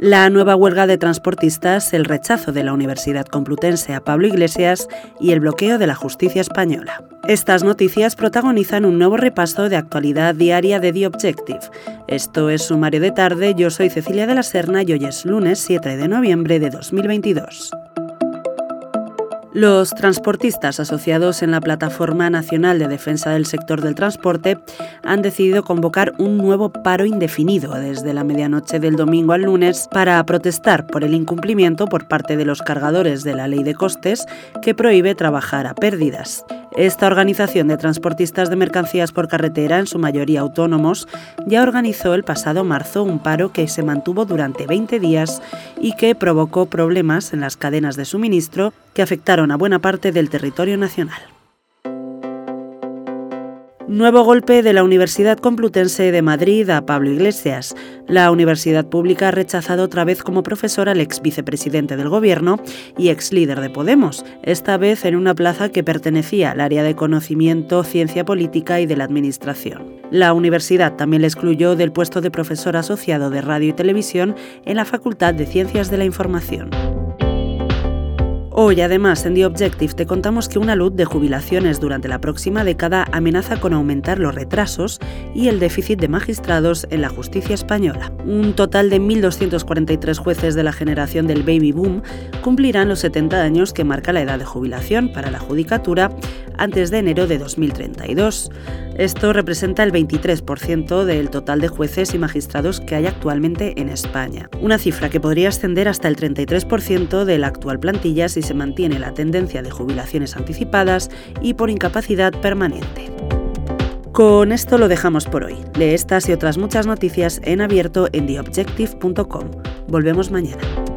La nueva huelga de transportistas, el rechazo de la Universidad Complutense a Pablo Iglesias y el bloqueo de la justicia española. Estas noticias protagonizan un nuevo repaso de actualidad diaria de The Objective. Esto es Sumario de Tarde, yo soy Cecilia de la Serna y hoy es lunes 7 de noviembre de 2022. Los transportistas asociados en la Plataforma Nacional de Defensa del Sector del Transporte han decidido convocar un nuevo paro indefinido desde la medianoche del domingo al lunes para protestar por el incumplimiento por parte de los cargadores de la ley de costes que prohíbe trabajar a pérdidas. Esta organización de transportistas de mercancías por carretera, en su mayoría autónomos, ya organizó el pasado marzo un paro que se mantuvo durante 20 días y que provocó problemas en las cadenas de suministro que afectaron a buena parte del territorio nacional. Nuevo golpe de la Universidad Complutense de Madrid a Pablo Iglesias. La universidad pública ha rechazado otra vez como profesor al ex vicepresidente del gobierno y ex líder de Podemos, esta vez en una plaza que pertenecía al área de conocimiento, ciencia política y de la administración. La universidad también le excluyó del puesto de profesor asociado de radio y televisión en la Facultad de Ciencias de la Información. Hoy, además, en The Objective te contamos que una luz de jubilaciones durante la próxima década amenaza con aumentar los retrasos y el déficit de magistrados en la justicia española. Un total de 1.243 jueces de la generación del baby boom cumplirán los 70 años que marca la edad de jubilación para la judicatura antes de enero de 2032. Esto representa el 23% del total de jueces y magistrados que hay actualmente en España, una cifra que podría ascender hasta el 33% de la actual plantilla si se mantiene la tendencia de jubilaciones anticipadas y por incapacidad permanente. Con esto lo dejamos por hoy. Lee estas y otras muchas noticias en abierto en theobjective.com. Volvemos mañana.